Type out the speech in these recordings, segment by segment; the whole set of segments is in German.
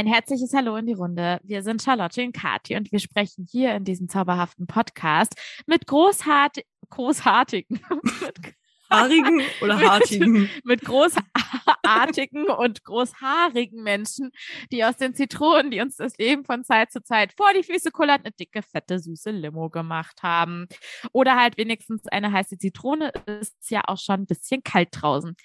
Ein herzliches Hallo in die Runde. Wir sind Charlotte und Kathi und wir sprechen hier in diesem zauberhaften Podcast mit großhart großartigen, Haarigen oder hartigen? Mit, mit großartigen und großhaarigen Menschen, die aus den Zitronen, die uns das Leben von Zeit zu Zeit vor die Füße kullert, eine dicke, fette, süße Limo gemacht haben. Oder halt wenigstens eine heiße Zitrone ist ja auch schon ein bisschen kalt draußen.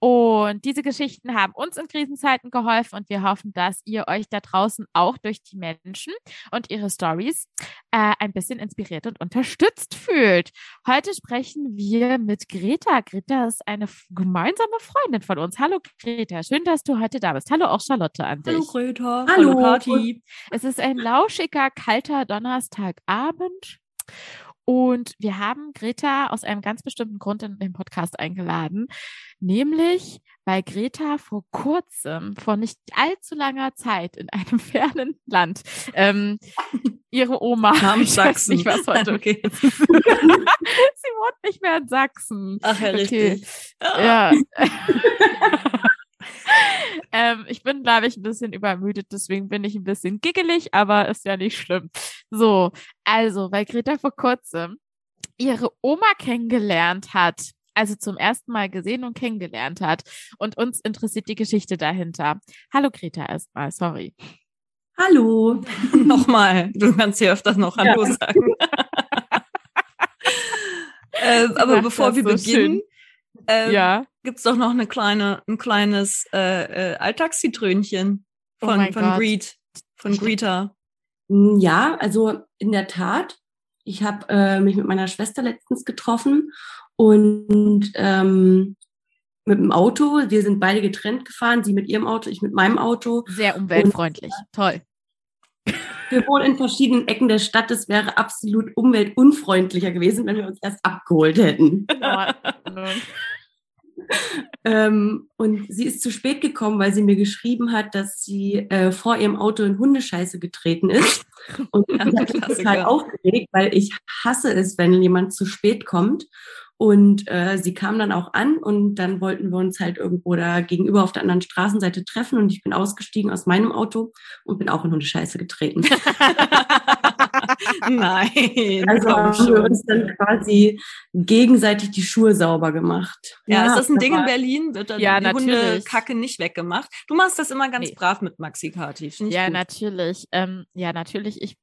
Und diese Geschichten haben uns in Krisenzeiten geholfen und wir hoffen, dass ihr euch da draußen auch durch die Menschen und ihre Stories äh, ein bisschen inspiriert und unterstützt fühlt. Heute sprechen wir mit Greta. Greta ist eine gemeinsame Freundin von uns. Hallo Greta, schön, dass du heute da bist. Hallo auch Charlotte an dich. Hallo Greta. Hallo, Hallo Party. Es ist ein lauschiger, kalter Donnerstagabend. Und wir haben Greta aus einem ganz bestimmten Grund in den Podcast eingeladen, nämlich weil Greta vor kurzem, vor nicht allzu langer Zeit in einem fernen Land, ähm, ihre Oma, Namens Sachsen. nicht, was heute okay. Sie wohnt nicht mehr in Sachsen. Ach ja, okay. richtig. Ja. ähm, ich bin, glaube ich, ein bisschen übermüdet, deswegen bin ich ein bisschen giggelig, aber ist ja nicht schlimm. So, also, weil Greta vor kurzem ihre Oma kennengelernt hat, also zum ersten Mal gesehen und kennengelernt hat. Und uns interessiert die Geschichte dahinter. Hallo Greta erstmal, sorry. Hallo. Nochmal, du kannst hier öfters noch Hallo ja. sagen. äh, aber bevor wir so beginnen, ähm, ja. Gibt es doch noch eine kleine, ein kleines äh, äh, Alltagszitrönchen von, oh von Greet, von Greta. Mm, ja, also in der Tat. Ich habe äh, mich mit meiner Schwester letztens getroffen und ähm, mit dem Auto. Wir sind beide getrennt gefahren, sie mit ihrem Auto, ich mit meinem Auto. Sehr umweltfreundlich, und, toll. Wir wohnen in verschiedenen Ecken der Stadt. Es wäre absolut umweltunfreundlicher gewesen, wenn wir uns erst abgeholt hätten. ähm, und sie ist zu spät gekommen, weil sie mir geschrieben hat, dass sie äh, vor ihrem Auto in Hundescheiße getreten ist. Und ich bin total aufgeregt, weil ich hasse es, wenn jemand zu spät kommt. Und äh, sie kam dann auch an und dann wollten wir uns halt irgendwo da gegenüber auf der anderen Straßenseite treffen und ich bin ausgestiegen aus meinem Auto und bin auch in Hundescheiße getreten. Nein. Also haben wir uns dann quasi gegenseitig die Schuhe sauber gemacht. Ja, ja ist das ein Ding in Berlin? Wird dann ja, die Hundekacke nicht weggemacht? Du machst das immer ganz nee. brav mit Maxi Kati. Ja, gut. natürlich. Ähm, ja, natürlich. Ich,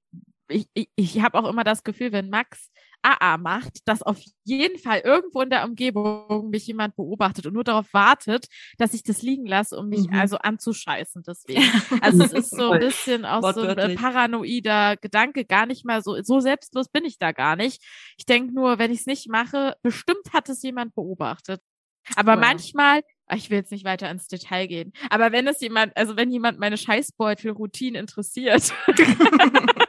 ich, ich, ich habe auch immer das Gefühl, wenn Max AA macht, dass auf jeden Fall irgendwo in der Umgebung mich jemand beobachtet und nur darauf wartet, dass ich das liegen lasse, um mich mhm. also anzuscheißen. Deswegen. Also es ist so ein bisschen auch so ein paranoider Gedanke, gar nicht mal so, so selbstlos bin ich da gar nicht. Ich denke nur, wenn ich es nicht mache, bestimmt hat es jemand beobachtet. Aber wow. manchmal, ich will jetzt nicht weiter ins Detail gehen, aber wenn es jemand, also wenn jemand meine Scheißbeutel-Routine interessiert,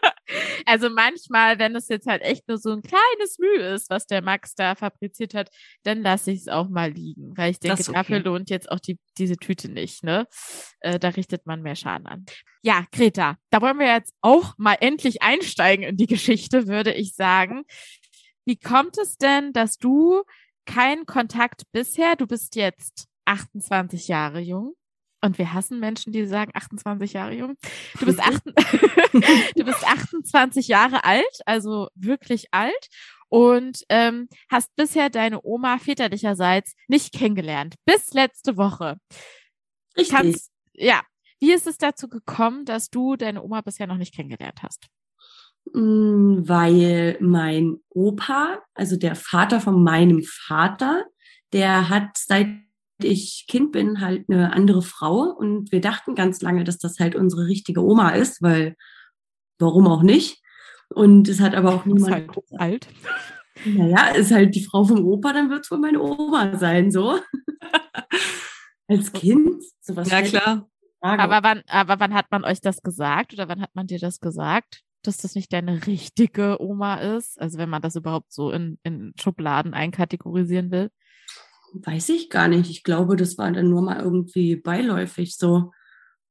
Also manchmal, wenn es jetzt halt echt nur so ein kleines Mühe ist, was der Max da fabriziert hat, dann lasse ich es auch mal liegen, weil ich denke, okay. dafür lohnt jetzt auch die, diese Tüte nicht, ne? Äh, da richtet man mehr Schaden an. Ja, Greta, da wollen wir jetzt auch mal endlich einsteigen in die Geschichte, würde ich sagen. Wie kommt es denn, dass du keinen Kontakt bisher, du bist jetzt 28 Jahre jung, und wir hassen Menschen, die sagen 28 Jahre jung. Du bist, acht, du bist 28 Jahre alt, also wirklich alt. Und ähm, hast bisher deine Oma väterlicherseits nicht kennengelernt. Bis letzte Woche. Richtig. Kannst, ja. Wie ist es dazu gekommen, dass du deine Oma bisher noch nicht kennengelernt hast? Mm, weil mein Opa, also der Vater von meinem Vater, der hat seit ich Kind bin, halt eine andere Frau und wir dachten ganz lange, dass das halt unsere richtige Oma ist, weil warum auch nicht? Und es hat aber auch niemand. Ist halt alt. Naja, ist halt die Frau vom Opa, dann wird es wohl meine Oma sein, so. Als Kind, sowas. Ja, klar. Aber wann, aber wann hat man euch das gesagt oder wann hat man dir das gesagt, dass das nicht deine richtige Oma ist? Also wenn man das überhaupt so in, in Schubladen einkategorisieren will? Weiß ich gar nicht. Ich glaube, das war dann nur mal irgendwie beiläufig so,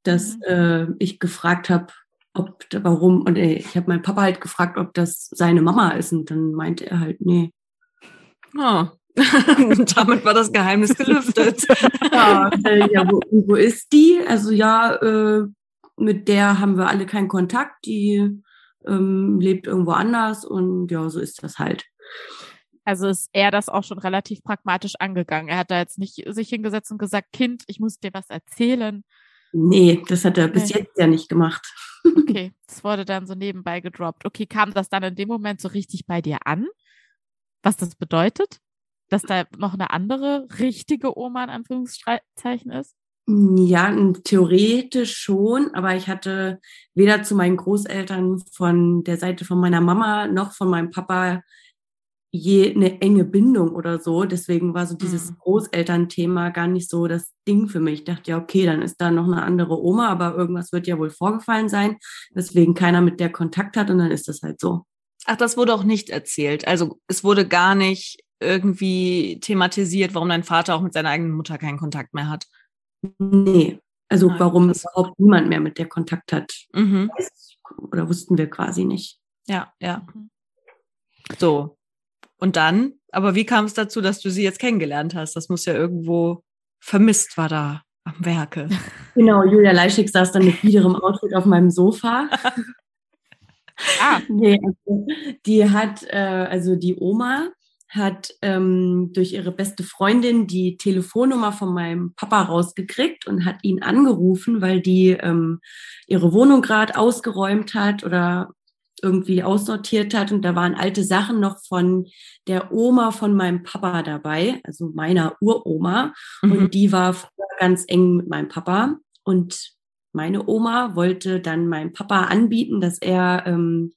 dass mhm. äh, ich gefragt habe, ob warum und ey, ich habe meinen Papa halt gefragt, ob das seine Mama ist und dann meinte er halt nee. Oh. Damit war das Geheimnis gelüftet. ja, äh, ja wo, wo, ist die? Also ja, äh, mit der haben wir alle keinen Kontakt, die ähm, lebt irgendwo anders und ja, so ist das halt. Also ist er das auch schon relativ pragmatisch angegangen. Er hat da jetzt nicht sich hingesetzt und gesagt, Kind, ich muss dir was erzählen. Nee, das hat er bis jetzt ja nicht gemacht. Okay, das wurde dann so nebenbei gedroppt. Okay, kam das dann in dem Moment so richtig bei dir an? Was das bedeutet? Dass da noch eine andere richtige Oma in Anführungszeichen ist? Ja, theoretisch schon, aber ich hatte weder zu meinen Großeltern von der Seite von meiner Mama noch von meinem Papa je eine enge Bindung oder so. Deswegen war so dieses mhm. Großelternthema gar nicht so das Ding für mich. Ich dachte ja, okay, dann ist da noch eine andere Oma, aber irgendwas wird ja wohl vorgefallen sein, weswegen keiner mit der Kontakt hat und dann ist das halt so. Ach, das wurde auch nicht erzählt. Also es wurde gar nicht irgendwie thematisiert, warum dein Vater auch mit seiner eigenen Mutter keinen Kontakt mehr hat. Nee, also Nein, warum überhaupt niemand mehr mit der Kontakt hat. Mhm. Oder wussten wir quasi nicht. Ja, ja. So, und dann, aber wie kam es dazu, dass du sie jetzt kennengelernt hast? Das muss ja irgendwo vermisst war da am Werke. Genau, Julia Leischig saß dann mit biederem Outfit auf meinem Sofa. ah. Nee, also, die hat, äh, also die Oma hat ähm, durch ihre beste Freundin die Telefonnummer von meinem Papa rausgekriegt und hat ihn angerufen, weil die ähm, ihre Wohnung gerade ausgeräumt hat oder irgendwie aussortiert hat und da waren alte Sachen noch von der Oma von meinem Papa dabei, also meiner Uroma mhm. und die war ganz eng mit meinem Papa und meine Oma wollte dann meinem Papa anbieten, dass er ähm,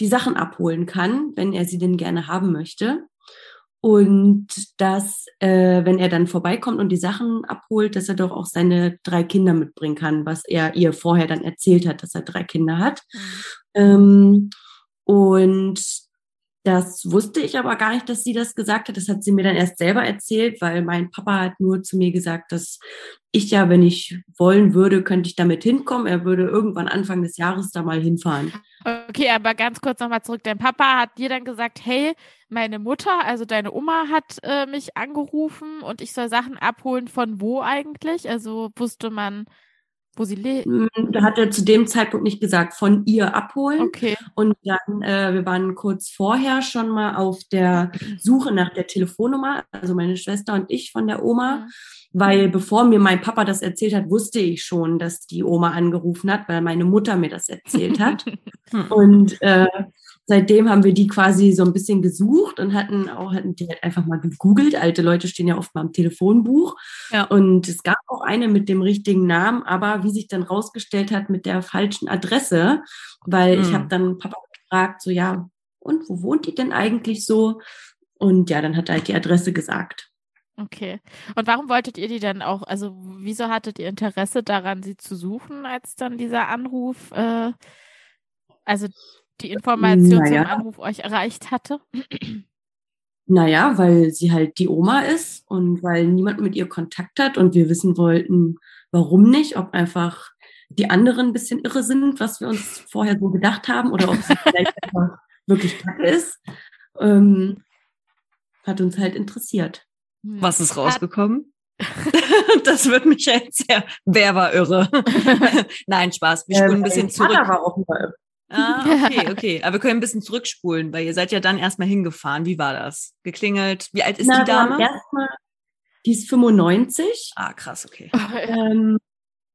die Sachen abholen kann, wenn er sie denn gerne haben möchte. Und dass, äh, wenn er dann vorbeikommt und die Sachen abholt, dass er doch auch seine drei Kinder mitbringen kann, was er ihr vorher dann erzählt hat, dass er drei Kinder hat. Mhm. Ähm, und das wusste ich aber gar nicht, dass sie das gesagt hat. Das hat sie mir dann erst selber erzählt, weil mein Papa hat nur zu mir gesagt, dass ich ja, wenn ich wollen würde, könnte ich damit hinkommen. Er würde irgendwann Anfang des Jahres da mal hinfahren. Okay, aber ganz kurz nochmal zurück. Dein Papa hat dir dann gesagt, hey, meine Mutter, also deine Oma hat äh, mich angerufen und ich soll Sachen abholen von wo eigentlich? Also wusste man, wo sie lebt? Hm, da hat er zu dem Zeitpunkt nicht gesagt, von ihr abholen. Okay. Und dann, äh, wir waren kurz vorher schon mal auf der Suche nach der Telefonnummer, also meine Schwester und ich von der Oma. Mhm. Weil bevor mir mein Papa das erzählt hat, wusste ich schon, dass die Oma angerufen hat, weil meine Mutter mir das erzählt hat. und äh, seitdem haben wir die quasi so ein bisschen gesucht und hatten auch hatten die halt einfach mal gegoogelt. Alte Leute stehen ja oft mal im Telefonbuch. Ja. Und es gab auch eine mit dem richtigen Namen, aber wie sich dann rausgestellt hat, mit der falschen Adresse, weil mhm. ich habe dann Papa gefragt, so ja, und wo wohnt die denn eigentlich so? Und ja, dann hat er halt die Adresse gesagt. Okay. Und warum wolltet ihr die denn auch, also wieso hattet ihr Interesse daran, sie zu suchen, als dann dieser Anruf, äh, also die Information naja. zum Anruf euch erreicht hatte? Naja, weil sie halt die Oma ist und weil niemand mit ihr Kontakt hat und wir wissen wollten, warum nicht, ob einfach die anderen ein bisschen irre sind, was wir uns vorher so gedacht haben oder ob sie vielleicht einfach wirklich kacke ist. Ähm, hat uns halt interessiert. Hm. Was ist rausgekommen? das wird mich jetzt sehr. Wer war irre? Nein, Spaß. Wir spulen ein bisschen zurück. War auch irre. Ah, okay, okay. Aber wir können ein bisschen zurückspulen, weil ihr seid ja dann erstmal hingefahren. Wie war das? Geklingelt? Wie alt ist Na, die Dame? Erstmal, die ist 95. Ah, krass, okay. Ähm,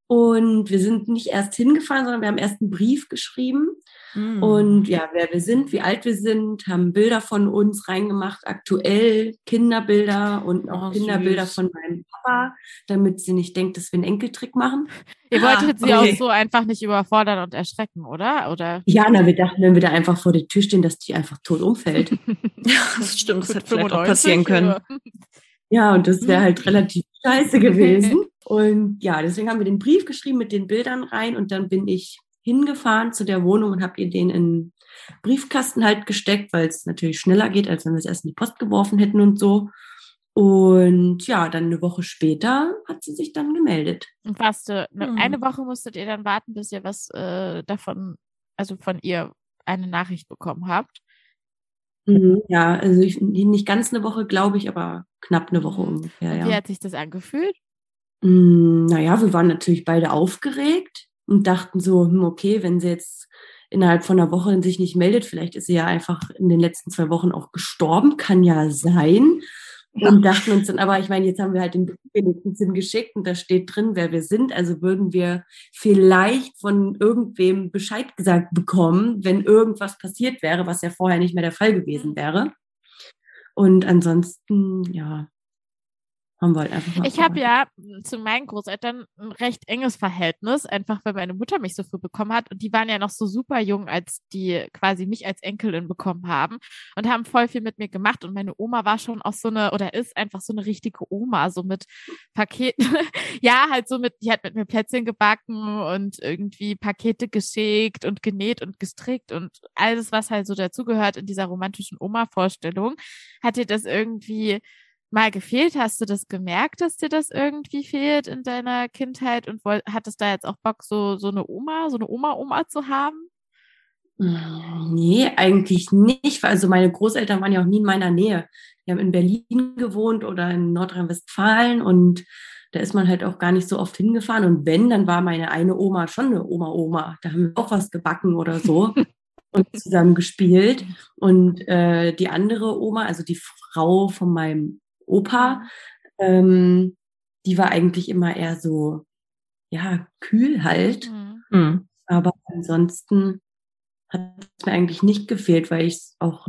und wir sind nicht erst hingefahren, sondern wir haben erst einen Brief geschrieben. Mm. Und ja, wer wir sind, wie alt wir sind, haben Bilder von uns reingemacht, aktuell Kinderbilder und auch oh, Kinderbilder süß. von meinem Papa, damit sie nicht denkt, dass wir einen Enkeltrick machen. Ihr wolltet ah, sie okay. auch so einfach nicht überfordern und erschrecken, oder? oder? Ja, na, wir dachten, wenn wir da einfach vor der Tür stehen, dass die einfach tot umfällt. ja, das stimmt, das hätte vielleicht auch passieren können. Ja, und das wäre halt relativ scheiße gewesen. Und ja, deswegen haben wir den Brief geschrieben mit den Bildern rein und dann bin ich hingefahren zu der Wohnung und habe ihr den in Briefkasten halt gesteckt, weil es natürlich schneller geht, als wenn wir es erst in die Post geworfen hätten und so. Und ja, dann eine Woche später hat sie sich dann gemeldet. Und warst du, hm. eine Woche musstet ihr dann warten, bis ihr was äh, davon, also von ihr eine Nachricht bekommen habt? Mhm, ja, also ich, nicht ganz eine Woche, glaube ich, aber knapp eine Woche mhm. ungefähr. Und wie hat sich das angefühlt? Mm, naja, wir waren natürlich beide aufgeregt. und dachten so, hm, okay, wenn sie jetzt innerhalb von einer Woche sich nicht meldet, vielleicht ist sie ja einfach in den letzten zwei Wochen auch gestorben, kann ja sein. Ja. Und dachten uns dann, aber ich meine, jetzt haben wir halt den wenigstens hingeschickt und da steht drin, wer wir sind. Also würden wir vielleicht von irgendwem Bescheid gesagt bekommen, wenn irgendwas passiert wäre, was ja vorher nicht mehr der Fall gewesen wäre. Und ansonsten, ja, haben wir halt einfach mal ich habe ja zu meinen Großeltern ein recht enges Verhältnis, einfach weil meine Mutter mich so früh bekommen hat. Und die waren ja noch so super jung, als die quasi mich als Enkelin bekommen haben und haben voll viel mit mir gemacht. Und meine Oma war schon auch so eine oder ist einfach so eine richtige Oma, so mit Paketen, ja, halt so mit, die hat mit mir Plätzchen gebacken und irgendwie Pakete geschickt und genäht und gestrickt und alles, was halt so dazugehört in dieser romantischen Oma-Vorstellung, hat dir das irgendwie mal gefehlt? Hast du das gemerkt, dass dir das irgendwie fehlt in deiner Kindheit und woll, hattest da jetzt auch Bock, so, so eine Oma, so eine Oma-Oma zu haben? Nee, eigentlich nicht. Also meine Großeltern waren ja auch nie in meiner Nähe. Die haben in Berlin gewohnt oder in Nordrhein-Westfalen und da ist man halt auch gar nicht so oft hingefahren. Und wenn, dann war meine eine Oma schon eine Oma-Oma. Da haben wir auch was gebacken oder so und zusammen gespielt. Und äh, die andere Oma, also die Frau von meinem Opa, ähm, die war eigentlich immer eher so, ja, kühl halt. Mhm. mhm. Aber ansonsten hat es mir eigentlich nicht gefehlt, weil ich auch,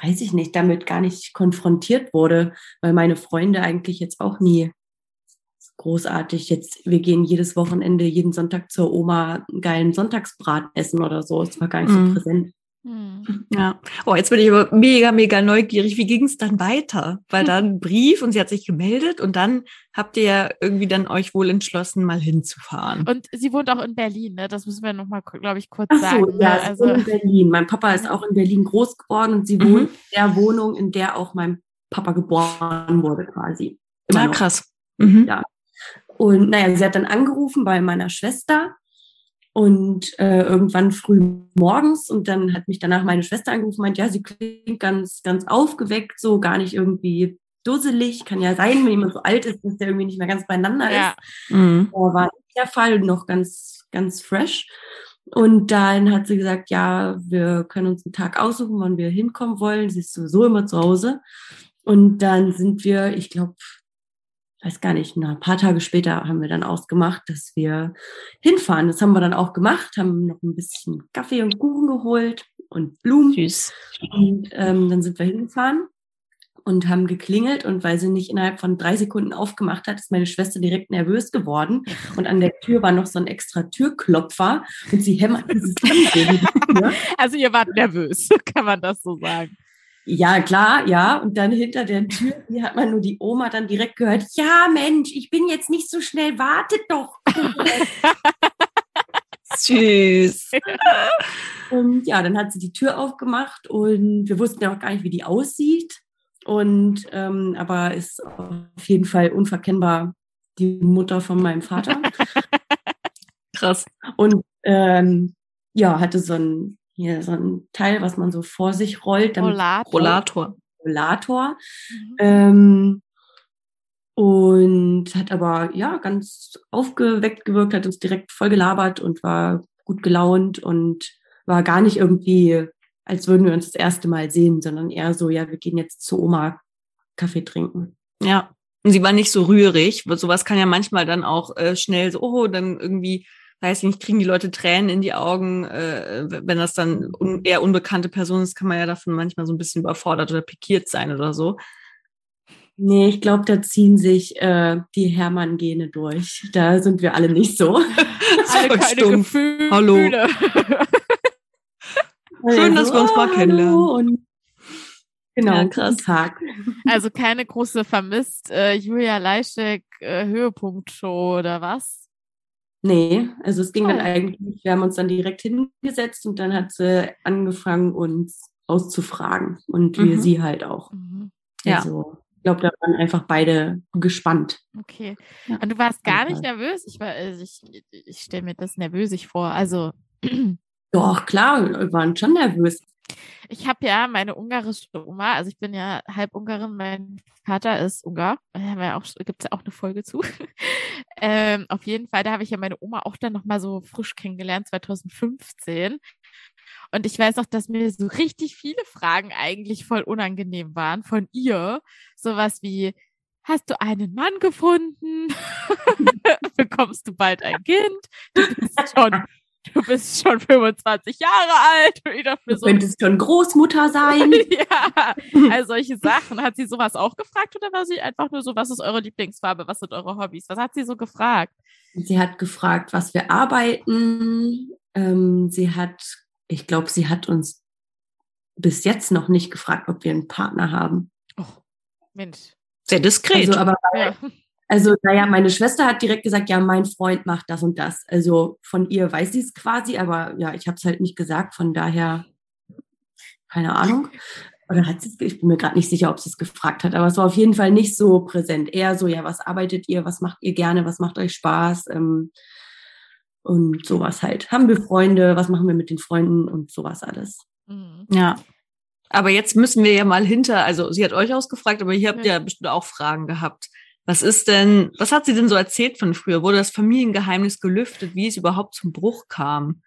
weiß ich nicht, damit gar nicht konfrontiert wurde, weil meine Freunde eigentlich jetzt auch nie großartig jetzt, wir gehen jedes Wochenende, jeden Sonntag zur Oma einen geilen Sonntagsbraten essen oder so. Es war gar nicht mhm. so präsent. Hm. Ja. Oh, jetzt bin ich aber mega, mega neugierig. Wie ging es dann weiter? Weil dann ein Brief und sie hat sich gemeldet und dann habt ihr ja irgendwie dann euch wohl entschlossen, mal hinzufahren. Und sie wohnt auch in Berlin, ne? Das müssen wir nochmal, glaube ich, kurz Ach so, sagen. Ja, ne? also in Berlin. Mein Papa ist auch in Berlin groß geworden und sie mhm. wohnt in der Wohnung, in der auch mein Papa geboren wurde, quasi. Immer ah, krass. Mhm. Ja. Und naja, sie hat dann angerufen bei meiner Schwester und äh, irgendwann früh morgens und dann hat mich danach meine Schwester angerufen, meint, ja, sie klingt ganz, ganz aufgeweckt, so gar nicht irgendwie dusselig. Kann ja sein, wenn jemand so alt ist, dass der irgendwie nicht mehr ganz beieinander ja. ist. Mhm. War nicht der Fall, noch ganz, ganz fresh. Und dann hat sie gesagt, ja, wir können uns einen Tag aussuchen, wann wir hinkommen wollen. Sie ist sowieso immer zu Hause. Und dann sind wir, ich glaube, weiß gar nicht, ein paar Tage später haben wir dann ausgemacht, dass wir hinfahren. Das haben wir dann auch gemacht, haben noch ein bisschen Kaffee und Kuchen geholt und Blumen. Süß. Und ähm, dann sind wir hingefahren und haben geklingelt und weil sie nicht innerhalb von drei Sekunden aufgemacht hat, ist meine Schwester direkt nervös geworden und an der Tür war noch so ein extra Türklopfer und sie hämmert dieses Also ihr wart nervös, kann man das so sagen. Ja, klar, ja. Und dann hinter der Tür, hier hat man nur die Oma dann direkt gehört, ja, Mensch, ich bin jetzt nicht so schnell, wartet doch. Süß. Und ja, dann hat sie die Tür aufgemacht und wir wussten ja auch gar nicht, wie die aussieht. Und ähm, aber ist auf jeden Fall unverkennbar die Mutter von meinem Vater. Krass. Und ähm, ja, hatte so ein hier so ein Teil, was man so vor sich rollt. Rollator. Rollator. Rollator. Mhm. Ähm, und hat aber ja ganz aufgeweckt gewirkt, hat uns direkt voll gelabert und war gut gelaunt und war gar nicht irgendwie, als würden wir uns das erste Mal sehen, sondern eher so, ja, wir gehen jetzt zu Oma Kaffee trinken. Ja. Und sie war nicht so rührig. Sowas kann ja manchmal dann auch äh, schnell so, oh, dann irgendwie weiß nicht, kriegen die Leute Tränen in die Augen, äh, wenn das dann un eher unbekannte Person ist, kann man ja davon manchmal so ein bisschen überfordert oder pikiert sein oder so. Nee, ich glaube, da ziehen sich äh, die Hermann-Gene durch. Da sind wir alle nicht so. alle keine stumpf. Gefühle. Hallo. Schön, dass wir uns mal kennenlernen. Und Genau, ja, krass. Tag. Also keine große vermisst äh, Julia Leischek äh, Höhepunkt-Show oder was? Nee, also es ging dann eigentlich, wir haben uns dann direkt hingesetzt und dann hat sie angefangen, uns auszufragen und wir mhm. sie halt auch. Mhm. Ja. Also, ich glaube, da waren einfach beide gespannt. Okay. Ja. Und du warst gar nicht nervös? Ich, war, also ich, ich stelle mir das nervösig vor. Also. Doch, klar, wir waren schon nervös. Ich habe ja meine ungarische Oma, also ich bin ja halb Ungarin, mein Vater ist Ungar. Da ja gibt es ja auch eine Folge zu. ähm, auf jeden Fall, da habe ich ja meine Oma auch dann nochmal so frisch kennengelernt, 2015. Und ich weiß auch, dass mir so richtig viele Fragen eigentlich voll unangenehm waren von ihr. Sowas wie, hast du einen Mann gefunden? Bekommst du bald ein Kind? Du bist schon du bist schon 25 Jahre alt. Wieder für du so könntest schon Großmutter sein. ja, all solche Sachen. Hat sie sowas auch gefragt oder war sie einfach nur so, was ist eure Lieblingsfarbe, was sind eure Hobbys? Was hat sie so gefragt? Sie hat gefragt, was wir arbeiten. Ähm, sie hat, ich glaube, sie hat uns bis jetzt noch nicht gefragt, ob wir einen Partner haben. Oh, Mensch. Sehr diskret. Also, aber ja. Also, naja, meine Schwester hat direkt gesagt, ja, mein Freund macht das und das. Also von ihr weiß sie es quasi, aber ja, ich habe es halt nicht gesagt, von daher keine Ahnung. Oder hat sie ich bin mir gerade nicht sicher, ob sie es gefragt hat, aber es war auf jeden Fall nicht so präsent. Eher so, ja, was arbeitet ihr, was macht ihr gerne, was macht euch Spaß ähm, und sowas halt. Haben wir Freunde, was machen wir mit den Freunden und sowas alles. Mhm. Ja. Aber jetzt müssen wir ja mal hinter, also sie hat euch ausgefragt, aber ihr habt ja, ja bestimmt auch Fragen gehabt. Was ist denn, was hat sie denn so erzählt von früher? Wurde das Familiengeheimnis gelüftet, wie es überhaupt zum Bruch kam?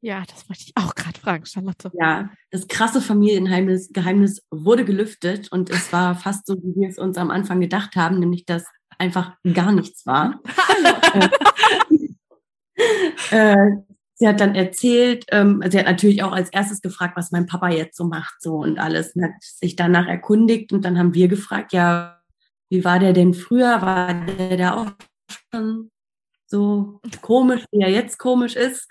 Ja, das wollte ich auch gerade fragen, Charlotte. Ja, das krasse Familiengeheimnis Geheimnis wurde gelüftet und es war fast so, wie wir es uns am Anfang gedacht haben, nämlich dass einfach gar nichts war. äh, sie hat dann erzählt, ähm, sie hat natürlich auch als erstes gefragt, was mein Papa jetzt so macht, so und alles, und hat sich danach erkundigt und dann haben wir gefragt, ja, wie war der denn früher? War der da auch schon so komisch, wie er jetzt komisch ist?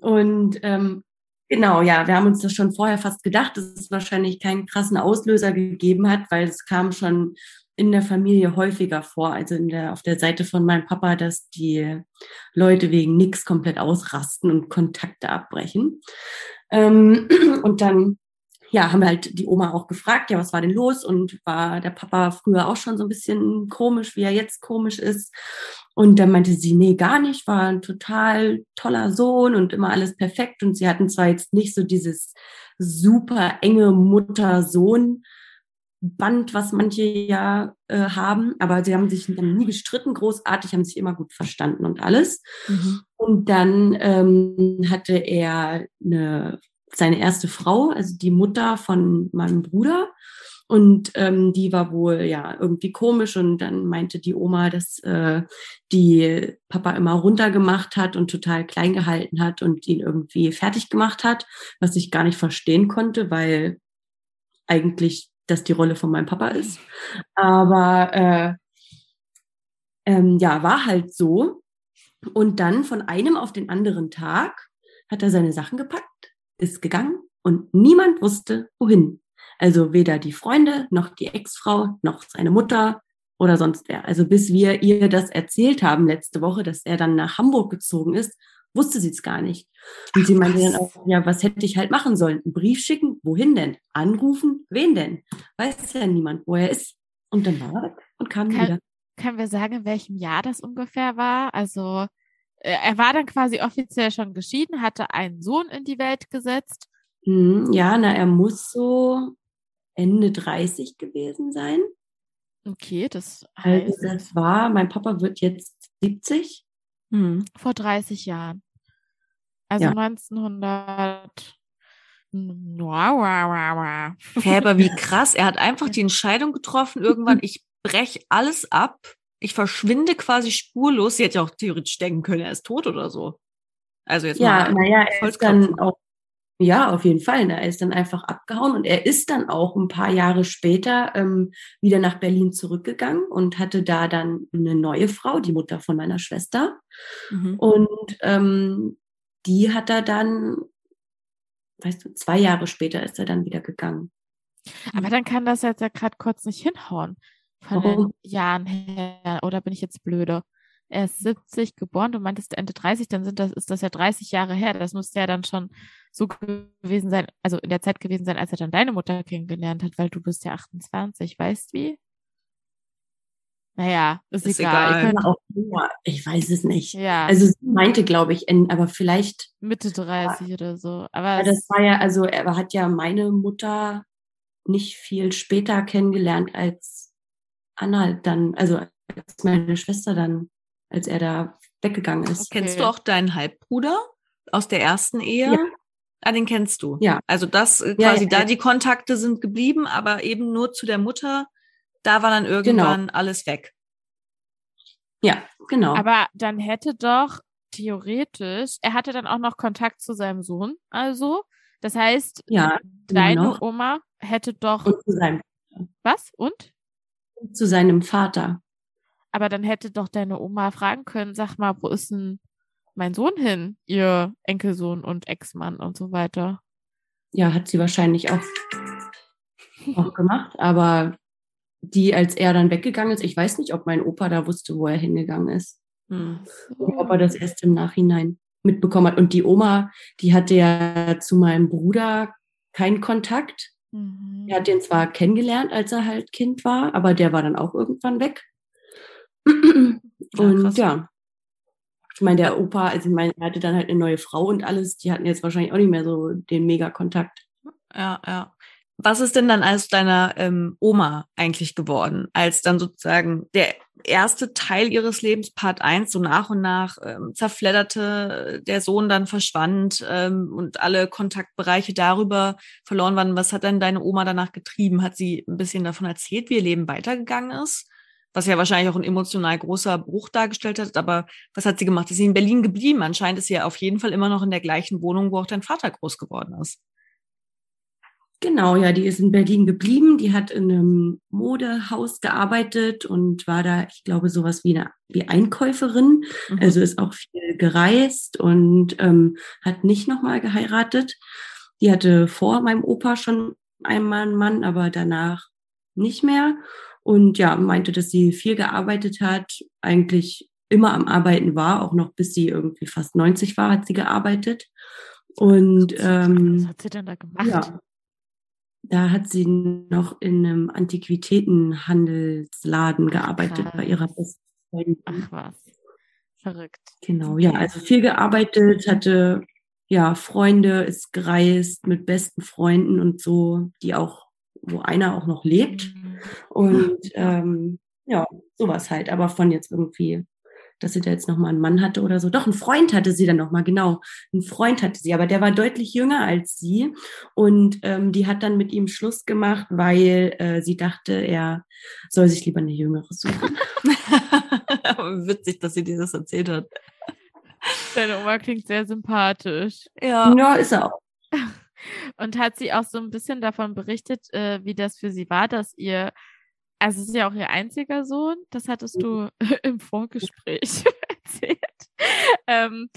Und ähm, genau, ja, wir haben uns das schon vorher fast gedacht, dass es wahrscheinlich keinen krassen Auslöser gegeben hat, weil es kam schon in der Familie häufiger vor, also in der, auf der Seite von meinem Papa, dass die Leute wegen nichts komplett ausrasten und Kontakte abbrechen. Ähm, und dann ja, haben wir halt die Oma auch gefragt, ja, was war denn los? Und war der Papa früher auch schon so ein bisschen komisch, wie er jetzt komisch ist? Und dann meinte sie, nee, gar nicht, war ein total toller Sohn und immer alles perfekt. Und sie hatten zwar jetzt nicht so dieses super enge Mutter-Sohn, Band, was manche ja äh, haben, aber sie haben sich nie gestritten, großartig, haben sich immer gut verstanden und alles. Mhm. Und dann ähm, hatte er eine seine erste Frau, also die Mutter von meinem Bruder. Und ähm, die war wohl ja irgendwie komisch und dann meinte die Oma, dass äh, die Papa immer runtergemacht hat und total klein gehalten hat und ihn irgendwie fertig gemacht hat, was ich gar nicht verstehen konnte, weil eigentlich das die Rolle von meinem Papa ist. Aber äh, ähm, ja, war halt so. Und dann von einem auf den anderen Tag hat er seine Sachen gepackt ist gegangen und niemand wusste, wohin. Also weder die Freunde, noch die Ex-Frau, noch seine Mutter oder sonst wer. Also bis wir ihr das erzählt haben letzte Woche, dass er dann nach Hamburg gezogen ist, wusste sie es gar nicht. Und Ach, sie meinte was? dann auch, ja, was hätte ich halt machen sollen? Einen Brief schicken? Wohin denn? Anrufen? Wen denn? Weiß ja niemand, wo er ist. Und dann war er und kam Kann, wieder. Können wir sagen, in welchem Jahr das ungefähr war? Also er war dann quasi offiziell schon geschieden, hatte einen Sohn in die Welt gesetzt. Hm, ja, na, er muss so Ende 30 gewesen sein. Okay, das also heißt. Also das war, mein Papa wird jetzt 70. Hm. Vor 30 Jahren. Also ja. 1900. Hä, aber wie krass. Er hat einfach die Entscheidung getroffen, irgendwann, ich breche alles ab ich verschwinde quasi spurlos. Sie hätte ja auch theoretisch denken können, er ist tot oder so. Also jetzt ja, mal. Naja, er ist dann auch, ja, auf jeden Fall. Ne? Er ist dann einfach abgehauen und er ist dann auch ein paar Jahre später ähm, wieder nach Berlin zurückgegangen und hatte da dann eine neue Frau, die Mutter von meiner Schwester. Mhm. Und ähm, die hat er dann, weißt du, zwei Jahre später ist er dann wieder gegangen. Aber dann kann das jetzt ja gerade kurz nicht hinhauen von Warum? den Jahren her. Oder bin ich jetzt blöde? Er ist 70 geboren, du meintest Ende 30, dann sind das, ist das ja 30 Jahre her. Das müsste ja dann schon so gewesen sein, also in der Zeit gewesen sein, als er dann deine Mutter kennengelernt hat, weil du bist ja 28, weißt wie? Naja, ist, ist egal. egal. Auch, ich weiß es nicht. Ja. Also sie meinte, glaube ich, in, aber vielleicht. Mitte 30 ja. oder so. Aber ja, das war ja, also er hat ja meine Mutter nicht viel später kennengelernt als Anna dann, also als meine Schwester dann, als er da weggegangen ist. Okay. Kennst du auch deinen Halbbruder aus der ersten Ehe? Ja. Ah, den kennst du. Ja. Also das äh, quasi ja, ja, da die Kontakte sind geblieben, aber eben nur zu der Mutter da war dann irgendwann genau. alles weg. Ja, genau. Aber dann hätte doch theoretisch, er hatte dann auch noch Kontakt zu seinem Sohn, also. Das heißt, ja, deine. Oma hätte doch. Und zu seinem Was? Und? Zu seinem Vater. Aber dann hätte doch deine Oma fragen können, sag mal, wo ist denn mein Sohn hin, ihr Enkelsohn und Ex-Mann und so weiter. Ja, hat sie wahrscheinlich auch, auch gemacht, aber die, als er dann weggegangen ist, ich weiß nicht, ob mein Opa da wusste, wo er hingegangen ist. Hm. Ob er das erst im Nachhinein mitbekommen hat. Und die Oma, die hatte ja zu meinem Bruder keinen Kontakt. Mhm. Er hat den zwar kennengelernt, als er halt Kind war, aber der war dann auch irgendwann weg. und ja, ja. Ich meine, der Opa, also ich meine, er hatte dann halt eine neue Frau und alles, die hatten jetzt wahrscheinlich auch nicht mehr so den Mega-Kontakt. Ja, ja. Was ist denn dann aus deiner ähm, Oma eigentlich geworden, als dann sozusagen der erste Teil ihres Lebens, Part 1, so nach und nach ähm, zerfledderte, der Sohn dann verschwand ähm, und alle Kontaktbereiche darüber verloren waren? Was hat denn deine Oma danach getrieben? Hat sie ein bisschen davon erzählt, wie ihr Leben weitergegangen ist? Was ja wahrscheinlich auch ein emotional großer Bruch dargestellt hat. Aber was hat sie gemacht? Ist sie in Berlin geblieben? Anscheinend ist sie ja auf jeden Fall immer noch in der gleichen Wohnung, wo auch dein Vater groß geworden ist. Genau, ja, die ist in Berlin geblieben. Die hat in einem Modehaus gearbeitet und war da, ich glaube, sowas wie eine wie Einkäuferin. Mhm. Also ist auch viel gereist und ähm, hat nicht nochmal geheiratet. Die hatte vor meinem Opa schon einmal einen Mann, aber danach nicht mehr. Und ja, meinte, dass sie viel gearbeitet hat, eigentlich immer am Arbeiten war, auch noch bis sie irgendwie fast 90 war, hat sie gearbeitet. Und ähm, was hat sie denn da gemacht? Ja, da hat sie noch in einem Antiquitätenhandelsladen gearbeitet Krass. bei ihrer besten Freundin. Ach was. Verrückt. Genau, ja, also viel gearbeitet, hatte ja Freunde, ist gereist mit besten Freunden und so, die auch, wo einer auch noch lebt. Mhm. Und ähm, ja, sowas halt, aber von jetzt irgendwie dass sie da jetzt nochmal einen Mann hatte oder so. Doch, einen Freund hatte sie dann nochmal, genau. Einen Freund hatte sie, aber der war deutlich jünger als sie. Und ähm, die hat dann mit ihm Schluss gemacht, weil äh, sie dachte, er soll sich lieber eine jüngere suchen. Witzig, dass sie dir das erzählt hat. Deine Oma klingt sehr sympathisch. Ja. Ja, ist er auch. Und hat sie auch so ein bisschen davon berichtet, äh, wie das für sie war, dass ihr also es ist ja auch ihr einziger Sohn, das hattest du im Vorgespräch erzählt. Ähm,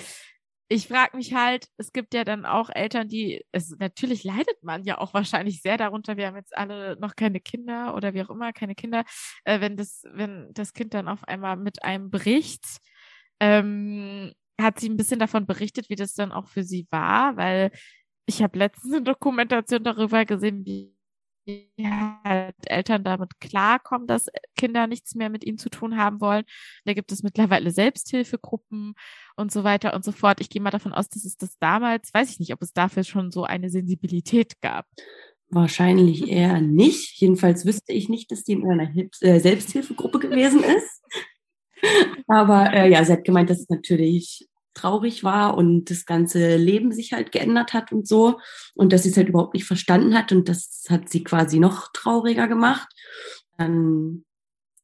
ich frage mich halt, es gibt ja dann auch Eltern, die, es, natürlich leidet man ja auch wahrscheinlich sehr darunter, wir haben jetzt alle noch keine Kinder oder wie auch immer, keine Kinder, äh, wenn das, wenn das Kind dann auf einmal mit einem bricht, ähm, hat sie ein bisschen davon berichtet, wie das dann auch für sie war, weil ich habe letztens eine Dokumentation darüber gesehen, wie halt Eltern damit klarkommen, dass Kinder nichts mehr mit ihnen zu tun haben wollen. Da gibt es mittlerweile Selbsthilfegruppen und so weiter und so fort. Ich gehe mal davon aus, dass es das damals, weiß ich nicht, ob es dafür schon so eine Sensibilität gab. Wahrscheinlich eher nicht. Jedenfalls wüsste ich nicht, dass die in einer äh, Selbsthilfegruppe gewesen ist. Aber äh, ja, sie hat gemeint, dass es natürlich traurig war und das ganze Leben sich halt geändert hat und so und dass sie es halt überhaupt nicht verstanden hat und das hat sie quasi noch trauriger gemacht. Dann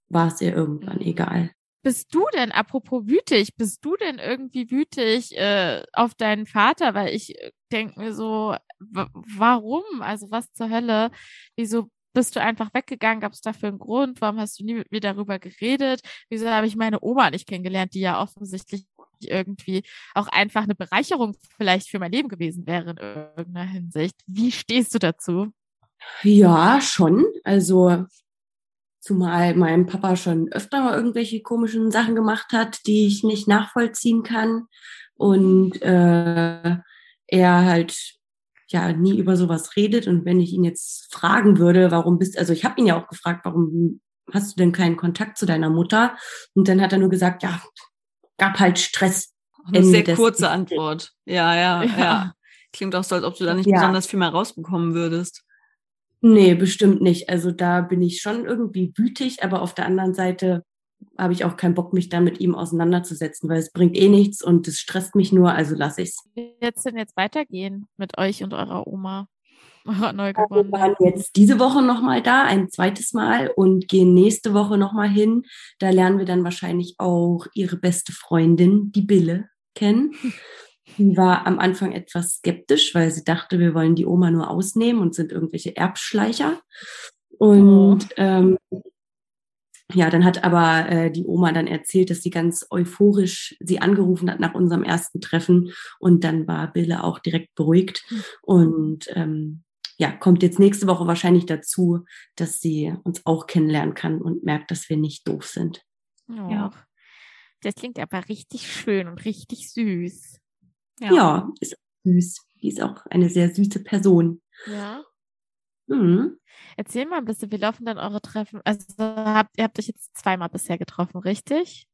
war es ihr irgendwann egal. Bist du denn, apropos wütig, bist du denn irgendwie wütig äh, auf deinen Vater? Weil ich äh, denke mir so, warum? Also was zur Hölle? Wieso bist du einfach weggegangen? Gab es dafür einen Grund? Warum hast du nie mit mir darüber geredet? Wieso habe ich meine Oma nicht kennengelernt, die ja offensichtlich irgendwie auch einfach eine Bereicherung vielleicht für mein Leben gewesen wäre in irgendeiner Hinsicht. Wie stehst du dazu? Ja, schon. Also zumal mein Papa schon öfter mal irgendwelche komischen Sachen gemacht hat, die ich nicht nachvollziehen kann. Und äh, er halt ja nie über sowas redet. Und wenn ich ihn jetzt fragen würde, warum bist, also ich habe ihn ja auch gefragt, warum hast du denn keinen Kontakt zu deiner Mutter? Und dann hat er nur gesagt, ja, gab halt Stress. Eine sehr kurze Antwort. Ja, ja, ja, ja, Klingt auch so, als ob du da nicht ja. besonders viel mehr rausbekommen würdest. Nee, bestimmt nicht. Also da bin ich schon irgendwie wütig, aber auf der anderen Seite habe ich auch keinen Bock, mich da mit ihm auseinanderzusetzen, weil es bringt eh nichts und es stresst mich nur, also lass ich's. Wie wird es denn jetzt weitergehen mit euch und eurer Oma? Wir waren jetzt diese Woche nochmal da, ein zweites Mal und gehen nächste Woche nochmal hin. Da lernen wir dann wahrscheinlich auch ihre beste Freundin, die Bille, kennen. Die war am Anfang etwas skeptisch, weil sie dachte, wir wollen die Oma nur ausnehmen und sind irgendwelche Erbschleicher. Und oh. ähm, ja, dann hat aber äh, die Oma dann erzählt, dass sie ganz euphorisch sie angerufen hat nach unserem ersten Treffen. Und dann war Bille auch direkt beruhigt. Hm. Und ähm, ja, kommt jetzt nächste Woche wahrscheinlich dazu, dass sie uns auch kennenlernen kann und merkt, dass wir nicht doof sind. Oh. Ja. Das klingt aber richtig schön und richtig süß. Ja, ja ist süß. Die ist auch eine sehr süße Person. Ja. Mhm. Erzähl mal ein bisschen, wie laufen dann eure Treffen? Also habt, ihr habt euch jetzt zweimal bisher getroffen, richtig?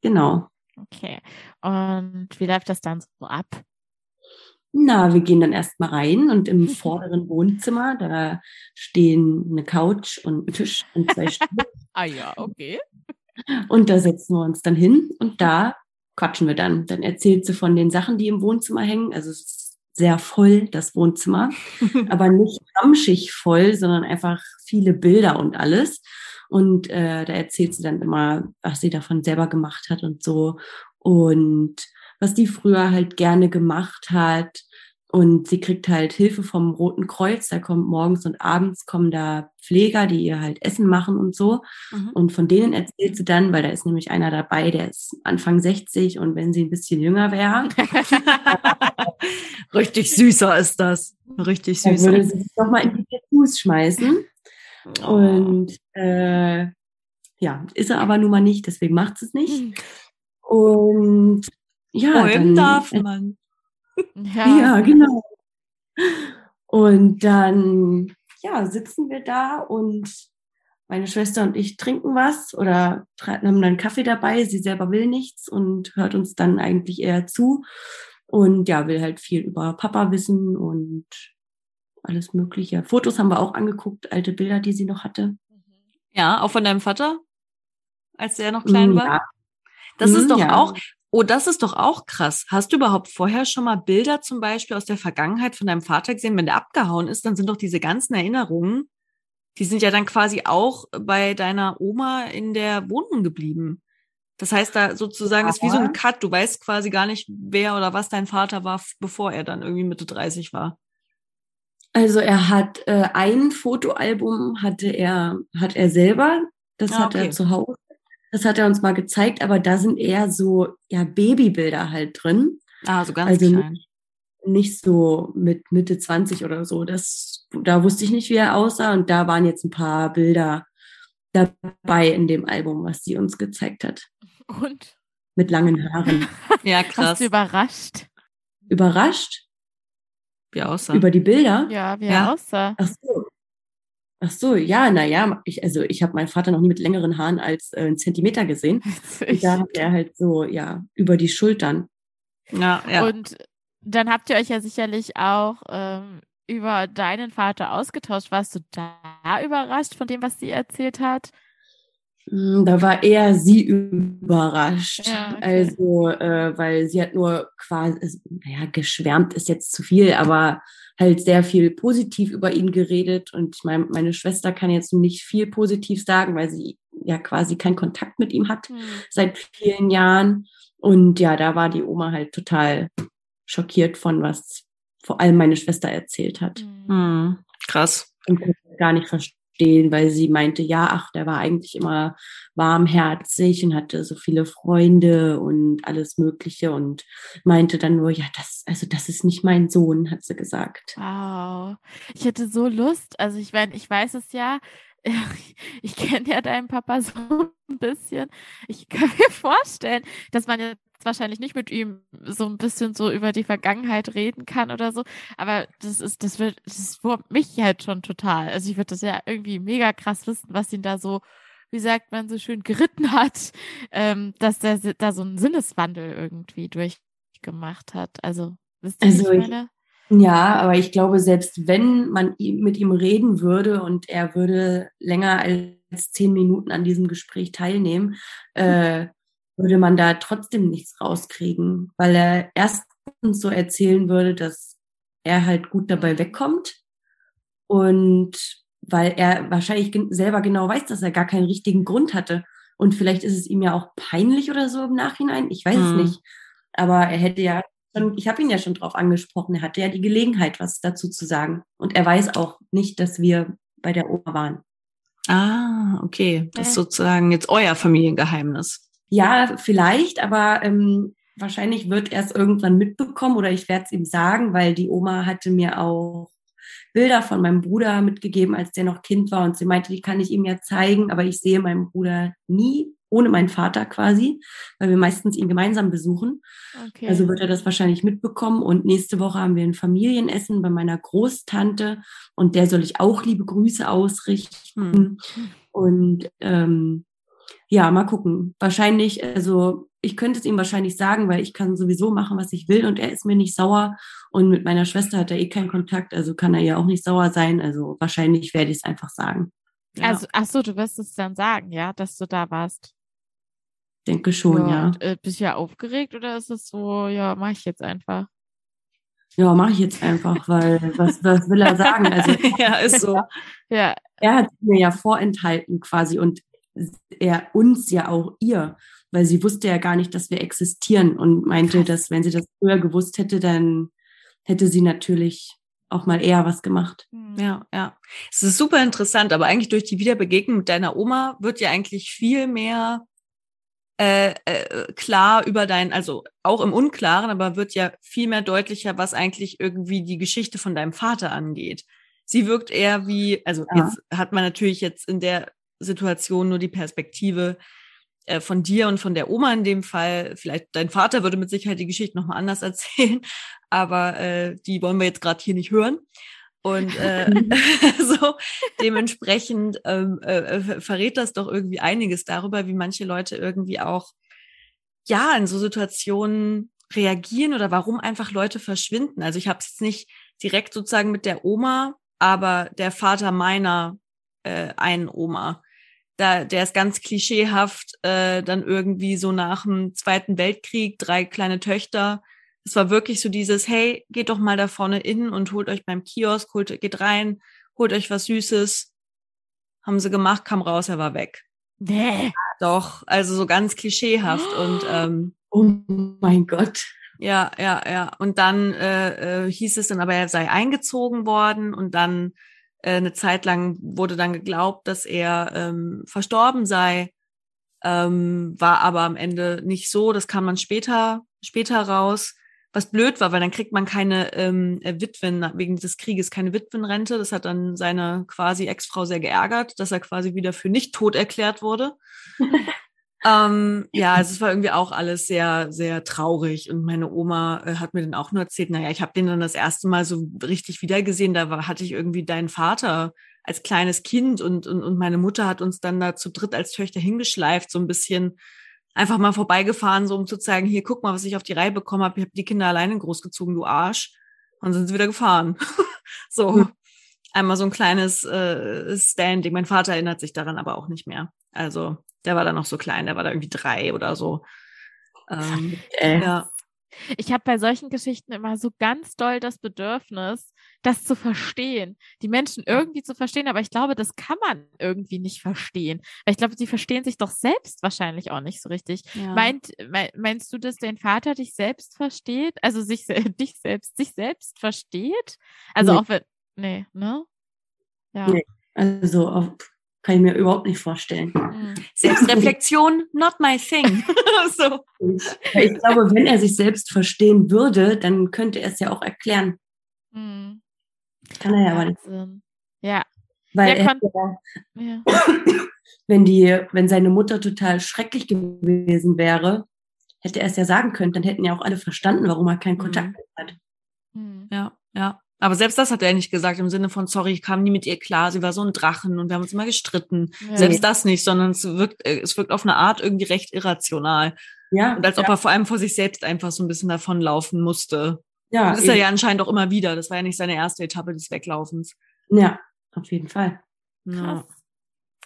Genau. Okay. Und wie läuft das dann so ab? Na, wir gehen dann erstmal rein und im vorderen Wohnzimmer, da stehen eine Couch und ein Tisch und zwei Stühle. ah ja, okay. Und da setzen wir uns dann hin und da quatschen wir dann. Dann erzählt sie von den Sachen, die im Wohnzimmer hängen. Also es ist sehr voll, das Wohnzimmer, aber nicht ramschig voll, sondern einfach viele Bilder und alles. Und äh, da erzählt sie dann immer, was sie davon selber gemacht hat und so. Und was die früher halt gerne gemacht hat. Und sie kriegt halt Hilfe vom Roten Kreuz. Da kommt morgens und abends kommen da Pfleger, die ihr halt Essen machen und so. Mhm. Und von denen erzählt sie dann, weil da ist nämlich einer dabei, der ist Anfang 60 und wenn sie ein bisschen jünger wäre. Richtig süßer ist das. Richtig süßer. Dann würde sie sich doch mal in die Tattoos schmeißen. Oh. Und äh, ja, ist er aber nun mal nicht, deswegen macht sie es nicht. Hm. Und ja, Träumen darf man. Ja. ja, genau. Und dann, ja, sitzen wir da und meine Schwester und ich trinken was oder haben dann Kaffee dabei. Sie selber will nichts und hört uns dann eigentlich eher zu. Und ja, will halt viel über Papa wissen und alles Mögliche. Fotos haben wir auch angeguckt, alte Bilder, die sie noch hatte. Ja, auch von deinem Vater, als er noch klein war. Ja. Das ist mhm, doch ja. auch, Oh, das ist doch auch krass. Hast du überhaupt vorher schon mal Bilder zum Beispiel aus der Vergangenheit von deinem Vater gesehen? Wenn der abgehauen ist, dann sind doch diese ganzen Erinnerungen, die sind ja dann quasi auch bei deiner Oma in der Wohnung geblieben. Das heißt, da sozusagen ist wie so ein Cut. Du weißt quasi gar nicht, wer oder was dein Vater war, bevor er dann irgendwie Mitte 30 war. Also er hat äh, ein Fotoalbum hatte er hat er selber, das ah, hat er zu Hause das hat er uns mal gezeigt, aber da sind eher so ja Babybilder halt drin. Ah, so ganz also klein. Nicht, nicht so mit Mitte 20 oder so. Das, da wusste ich nicht, wie er aussah. Und da waren jetzt ein paar Bilder dabei in dem Album, was sie uns gezeigt hat. Und? Mit langen Haaren. ja, krass. Hast du überrascht? Überrascht? Wie er aussah. Über die Bilder? Ja, wie er ja. aussah. Ach so. Ach so, ja, naja, ich, also ich habe meinen Vater noch nie mit längeren Haaren als äh, einen Zentimeter gesehen. Und da hat er halt so, ja, über die Schultern. Ja, ja. Und dann habt ihr euch ja sicherlich auch ähm, über deinen Vater ausgetauscht. Warst du da überrascht von dem, was sie erzählt hat? Hm, da war eher sie überrascht. Ja, okay. Also, äh, weil sie hat nur quasi, naja, geschwärmt ist jetzt zu viel, aber halt sehr viel positiv über ihn geredet. Und ich meine, meine Schwester kann jetzt nicht viel positiv sagen, weil sie ja quasi keinen Kontakt mit ihm hat mhm. seit vielen Jahren. Und ja, da war die Oma halt total schockiert von was vor allem meine Schwester erzählt hat. Mhm. Krass. Und gar nicht verstehen stehen, weil sie meinte, ja, ach, der war eigentlich immer warmherzig und hatte so viele Freunde und alles Mögliche und meinte dann nur, ja, das, also das ist nicht mein Sohn, hat sie gesagt. Wow. Ich hätte so Lust, also ich meine, ich weiß es ja, ich kenne ja deinen Papa so ein bisschen. Ich kann mir vorstellen, dass man jetzt wahrscheinlich nicht mit ihm so ein bisschen so über die Vergangenheit reden kann oder so, aber das ist, das wird, das wurmt mich halt schon total. Also ich würde das ja irgendwie mega krass wissen, was ihn da so wie sagt man so schön, geritten hat, ähm, dass der da so einen Sinneswandel irgendwie durchgemacht hat. Also, wisst ihr, also ich meine? Ja, aber ich glaube, selbst wenn man mit ihm reden würde und er würde länger als zehn Minuten an diesem Gespräch teilnehmen, äh, würde man da trotzdem nichts rauskriegen, weil er erstens so erzählen würde, dass er halt gut dabei wegkommt und weil er wahrscheinlich selber genau weiß, dass er gar keinen richtigen Grund hatte. Und vielleicht ist es ihm ja auch peinlich oder so im Nachhinein. Ich weiß hm. es nicht. Aber er hätte ja schon, ich habe ihn ja schon drauf angesprochen, er hatte ja die Gelegenheit, was dazu zu sagen. Und er weiß auch nicht, dass wir bei der Oma waren. Ah, okay. Das ist sozusagen jetzt euer Familiengeheimnis. Ja, vielleicht, aber ähm, wahrscheinlich wird er es irgendwann mitbekommen oder ich werde es ihm sagen, weil die Oma hatte mir auch Bilder von meinem Bruder mitgegeben, als der noch Kind war. Und sie meinte, die kann ich ihm ja zeigen, aber ich sehe meinen Bruder nie, ohne meinen Vater quasi, weil wir meistens ihn gemeinsam besuchen. Okay. Also wird er das wahrscheinlich mitbekommen. Und nächste Woche haben wir ein Familienessen bei meiner Großtante und der soll ich auch liebe Grüße ausrichten. Hm. Und ähm, ja, mal gucken. Wahrscheinlich, also ich könnte es ihm wahrscheinlich sagen, weil ich kann sowieso machen, was ich will und er ist mir nicht sauer. Und mit meiner Schwester hat er eh keinen Kontakt, also kann er ja auch nicht sauer sein. Also wahrscheinlich werde ich es einfach sagen. Ja. Also, ach so, du wirst es dann sagen, ja, dass du da warst. Denke schon, ja. ja. Äh, bist du ja aufgeregt oder ist es so, ja, mache ich jetzt einfach? Ja, mache ich jetzt einfach, weil was, was will er sagen? Also, ja, ist so. ja. Er hat mir ja vorenthalten quasi und er uns ja auch ihr weil sie wusste ja gar nicht, dass wir existieren und meinte, dass wenn sie das früher gewusst hätte, dann hätte sie natürlich auch mal eher was gemacht. Hm. Ja, ja. Es ist super interessant, aber eigentlich durch die Wiederbegegnung mit deiner Oma wird ja eigentlich viel mehr äh, äh, klar über dein, also auch im Unklaren, aber wird ja viel mehr deutlicher, was eigentlich irgendwie die Geschichte von deinem Vater angeht. Sie wirkt eher wie, also ja. jetzt hat man natürlich jetzt in der Situation nur die Perspektive äh, von dir und von der Oma in dem Fall. Vielleicht dein Vater würde mit Sicherheit die Geschichte nochmal anders erzählen, aber äh, die wollen wir jetzt gerade hier nicht hören. Und äh, so dementsprechend ähm, äh, verrät das doch irgendwie einiges darüber, wie manche Leute irgendwie auch ja in so Situationen reagieren oder warum einfach Leute verschwinden. Also ich habe es nicht direkt sozusagen mit der Oma, aber der Vater meiner äh, einen Oma da, der ist ganz klischeehaft, äh, dann irgendwie so nach dem Zweiten Weltkrieg, drei kleine Töchter. Es war wirklich so dieses, hey, geht doch mal da vorne in und holt euch beim Kiosk, holt, geht rein, holt euch was Süßes. Haben sie gemacht, kam raus, er war weg. Nee. Doch, also so ganz klischeehaft und ähm, oh mein Gott. Ja, ja, ja. Und dann äh, äh, hieß es dann aber, er sei eingezogen worden und dann äh, eine Zeit lang wurde dann geglaubt, dass er ähm, verstorben sei, ähm, war aber am Ende nicht so. Das kam man später, später raus. Was blöd war, weil dann kriegt man keine ähm, äh, Witwen, wegen des Krieges keine Witwenrente. Das hat dann seine quasi Ex-Frau sehr geärgert, dass er quasi wieder für nicht tot erklärt wurde. Ähm, ja, also es war irgendwie auch alles sehr, sehr traurig. Und meine Oma äh, hat mir dann auch nur erzählt, naja, ich habe den dann das erste Mal so richtig wiedergesehen. Da war, hatte ich irgendwie deinen Vater als kleines Kind und, und, und meine Mutter hat uns dann da zu dritt als Töchter hingeschleift, so ein bisschen einfach mal vorbeigefahren, so um zu zeigen, hier, guck mal, was ich auf die Reihe bekommen habe. Ich habe die Kinder alleine großgezogen, du Arsch. Und sind sie wieder gefahren. so. Mhm. Einmal so ein kleines äh, Standing. Mein Vater erinnert sich daran aber auch nicht mehr. Also der war da noch so klein, der war da irgendwie drei oder so. Ähm, äh. Ja. Ich habe bei solchen Geschichten immer so ganz doll das Bedürfnis, das zu verstehen, die Menschen irgendwie zu verstehen, aber ich glaube, das kann man irgendwie nicht verstehen. Weil ich glaube, sie verstehen sich doch selbst wahrscheinlich auch nicht so richtig. Ja. Meint, meinst du, dass dein Vater dich selbst versteht? Also sich dich selbst, sich selbst versteht? Also nee. auch wenn. Nee, ne? Ja. Nee. Also auf kann ich mir überhaupt nicht vorstellen. Hm. Selbstreflexion, not my thing. so. Ich glaube, wenn er sich selbst verstehen würde, dann könnte er es ja auch erklären. Mhm. Kann er ja aber nicht. Ja. Weil ja, er, ja. wenn die, wenn seine Mutter total schrecklich gewesen wäre, hätte er es ja sagen können, dann hätten ja auch alle verstanden, warum er keinen. Kontakt mhm. hat. Hm. Ja, ja. Aber selbst das hat er nicht gesagt, im Sinne von, sorry, ich kam nie mit ihr klar, sie war so ein Drachen und wir haben uns immer gestritten. Ja. Selbst das nicht, sondern es wirkt, äh, es wirkt auf eine Art irgendwie recht irrational. Ja. Und als ja. ob er vor allem vor sich selbst einfach so ein bisschen davonlaufen musste. Ja. das ist er ja anscheinend auch immer wieder. Das war ja nicht seine erste Etappe des Weglaufens. Ja, auf jeden Fall. Ja.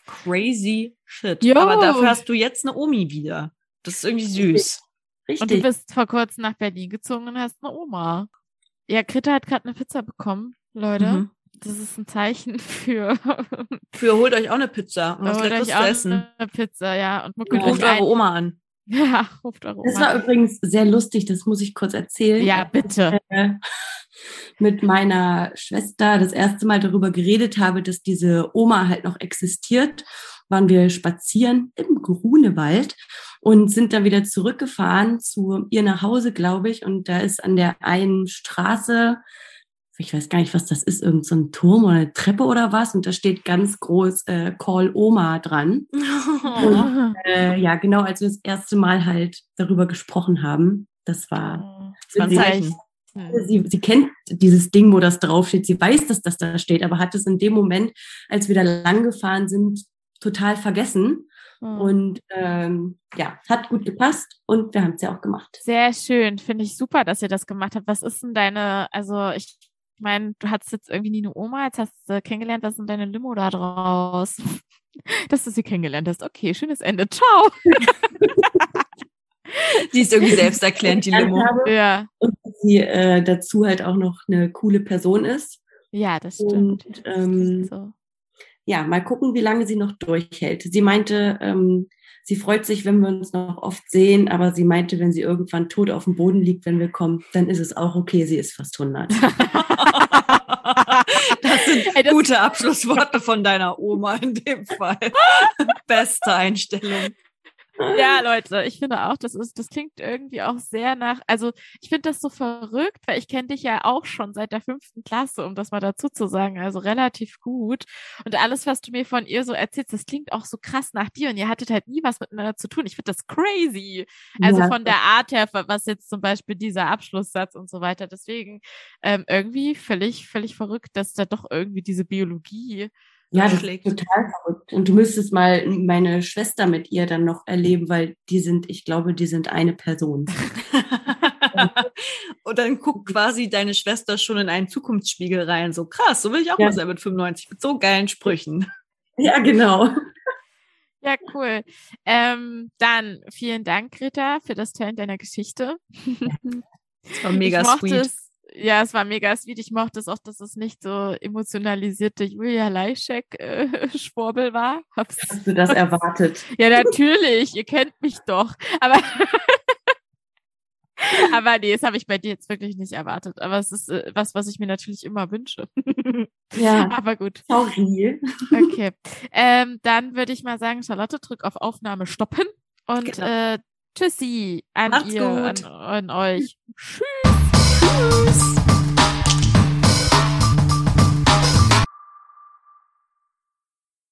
Crazy shit. Yo. Aber dafür hast du jetzt eine Omi wieder. Das ist irgendwie süß. Richtig. Und du bist vor kurzem nach Berlin gezogen und hast eine Oma. Ja, Krita hat gerade eine Pizza bekommen, Leute. Mhm. Das ist ein Zeichen für. für holt euch auch eine Pizza und was Leckeres zu essen. Eine Pizza, ja. Und ja. ruft eure Oma an. Ja, ruft eure Oma Das war übrigens sehr lustig, das muss ich kurz erzählen. Ja, bitte. Äh, mit meiner Schwester das erste Mal darüber geredet habe, dass diese Oma halt noch existiert, waren wir spazieren im Grunewald und sind dann wieder zurückgefahren zu ihr nach Hause, glaube ich. Und da ist an der einen Straße, ich weiß gar nicht, was das ist, irgendein so Turm oder eine Treppe oder was. Und da steht ganz groß äh, Call Oma dran. Und, äh, ja, genau, als wir das erste Mal halt darüber gesprochen haben. Das war, das war sehr, Sie, sie kennt dieses Ding, wo das draufsteht. Sie weiß, dass das da steht, aber hat es in dem Moment, als wir da lang gefahren sind, total vergessen. Mhm. Und ähm, ja, hat gut gepasst und wir haben es ja auch gemacht. Sehr schön, finde ich super, dass ihr das gemacht habt. Was ist denn deine, also ich meine, du hattest jetzt irgendwie nie eine Oma, jetzt hast du kennengelernt, was sind deine Limo da draus? Dass du sie kennengelernt hast. Okay, schönes Ende. Ciao. sie ist irgendwie selbsterklärend, die Limo. Ja. Und sie äh, dazu halt auch noch eine coole Person ist. Ja, das stimmt. Und, ähm, so ja, mal gucken, wie lange sie noch durchhält. Sie meinte, ähm, sie freut sich, wenn wir uns noch oft sehen, aber sie meinte, wenn sie irgendwann tot auf dem Boden liegt, wenn wir kommen, dann ist es auch okay, sie ist fast 100. das sind hey, das gute Abschlussworte von deiner Oma in dem Fall. Beste Einstellung. Ja, Leute, ich finde auch, das ist, das klingt irgendwie auch sehr nach, also ich finde das so verrückt, weil ich kenne dich ja auch schon seit der fünften Klasse, um das mal dazu zu sagen, also relativ gut. Und alles, was du mir von ihr so erzählst, das klingt auch so krass nach dir und ihr hattet halt nie was miteinander zu tun. Ich finde das crazy. Also ja. von der Art her, was jetzt zum Beispiel dieser Abschlusssatz und so weiter. Deswegen ähm, irgendwie völlig, völlig verrückt, dass da doch irgendwie diese Biologie ja, das ist total verrückt. Und du müsstest mal meine Schwester mit ihr dann noch erleben, weil die sind, ich glaube, die sind eine Person. und dann guckt quasi deine Schwester schon in einen Zukunftsspiegel rein. So krass, so will ich auch ja. mal sein mit 95, mit so geilen Sprüchen. Ja, genau. Ja, cool. Ähm, dann vielen Dank, Greta, für das Teilen deiner Geschichte. Das war mega sweet. Es, ja, es war mega sweet. Ich mochte es auch, dass es nicht so emotionalisierte Julia Leischek-Schwurbel äh, war. Hab's Hast du das erwartet? Ja, natürlich. Ihr kennt mich doch. Aber, aber nee, das habe ich bei dir jetzt wirklich nicht erwartet. Aber es ist äh, was, was ich mir natürlich immer wünsche. ja. Aber gut. Sorry. Okay. Ähm, dann würde ich mal sagen, Charlotte, drück auf Aufnahme stoppen. Und genau. äh, tschüssi an Macht's ihr, an, an euch. Tschüss. Beijinhos!